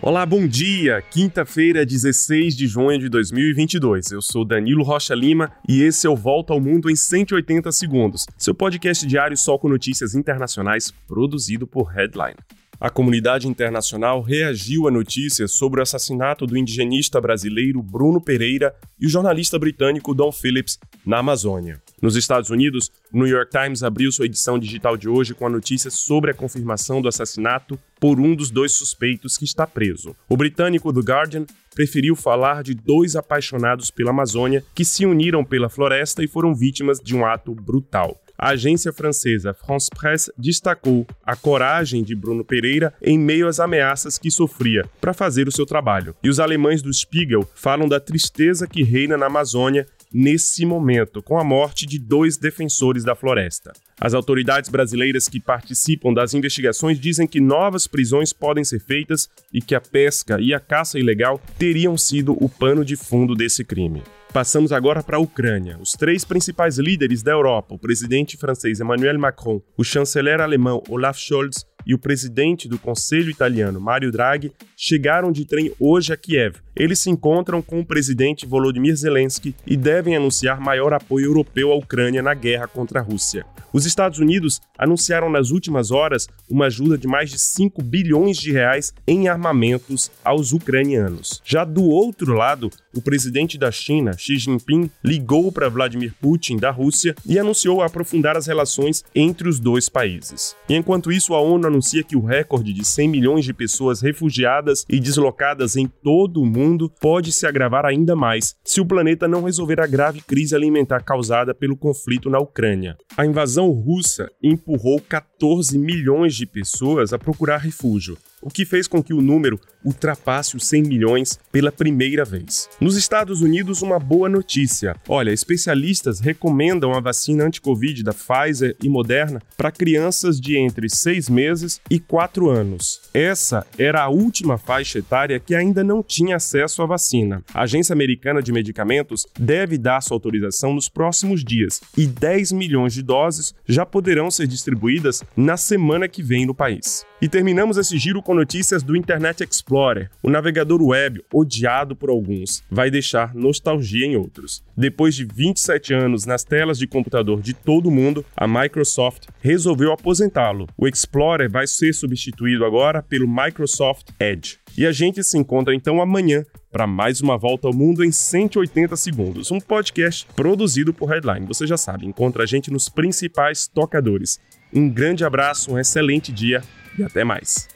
Olá, bom dia! Quinta-feira, 16 de junho de 2022. Eu sou Danilo Rocha Lima e esse é o Volta ao Mundo em 180 Segundos, seu podcast diário só com notícias internacionais produzido por Headline. A comunidade internacional reagiu a notícias sobre o assassinato do indigenista brasileiro Bruno Pereira e o jornalista britânico Don Phillips na Amazônia. Nos Estados Unidos, o New York Times abriu sua edição digital de hoje com a notícia sobre a confirmação do assassinato por um dos dois suspeitos que está preso. O britânico The Guardian preferiu falar de dois apaixonados pela Amazônia que se uniram pela floresta e foram vítimas de um ato brutal. A agência francesa France Presse destacou a coragem de Bruno Pereira em meio às ameaças que sofria para fazer o seu trabalho. E os alemães do Spiegel falam da tristeza que reina na Amazônia nesse momento, com a morte de dois defensores da floresta. As autoridades brasileiras que participam das investigações dizem que novas prisões podem ser feitas e que a pesca e a caça ilegal teriam sido o pano de fundo desse crime. Passamos agora para a Ucrânia. Os três principais líderes da Europa, o presidente francês Emmanuel Macron, o chanceler alemão Olaf Scholz e o presidente do Conselho Italiano, Mario Draghi, chegaram de trem hoje a Kiev. Eles se encontram com o presidente Volodymyr Zelensky e devem anunciar maior apoio europeu à Ucrânia na guerra contra a Rússia. Os Estados Unidos anunciaram nas últimas horas uma ajuda de mais de 5 bilhões de reais em armamentos aos ucranianos. Já do outro lado, o presidente da China, Xi Jinping, ligou para Vladimir Putin da Rússia e anunciou aprofundar as relações entre os dois países. E enquanto isso, a ONU anuncia que o recorde de 100 milhões de pessoas refugiadas e deslocadas em todo o mundo pode se agravar ainda mais se o planeta não resolver a grave crise alimentar causada pelo conflito na Ucrânia. A invasão russa empurrou 14 milhões de pessoas a procurar refúgio, o que fez com que o número ultrapasse os 100 milhões pela primeira vez. Nos Estados Unidos, uma boa notícia. Olha, especialistas recomendam a vacina anti-Covid da Pfizer e Moderna para crianças de entre 6 meses e 4 anos. Essa era a última faixa etária que ainda não tinha acesso à vacina. A Agência Americana de Medicamentos deve dar sua autorização nos próximos dias e 10 milhões de doses já poderão ser distribuídas na semana que vem no país. E terminamos esse giro com notícias do Internet Explorer, o navegador web odiado por alguns, vai deixar nostalgia em outros. Depois de 27 anos nas telas de computador de todo mundo, a Microsoft resolveu aposentá-lo. O Explorer vai ser substituído agora pelo Microsoft Edge. E a gente se encontra então amanhã para mais uma volta ao mundo em 180 segundos, um podcast produzido por Headline. Você já sabe, encontra a gente nos principais tocadores. Um grande abraço, um excelente dia e até mais.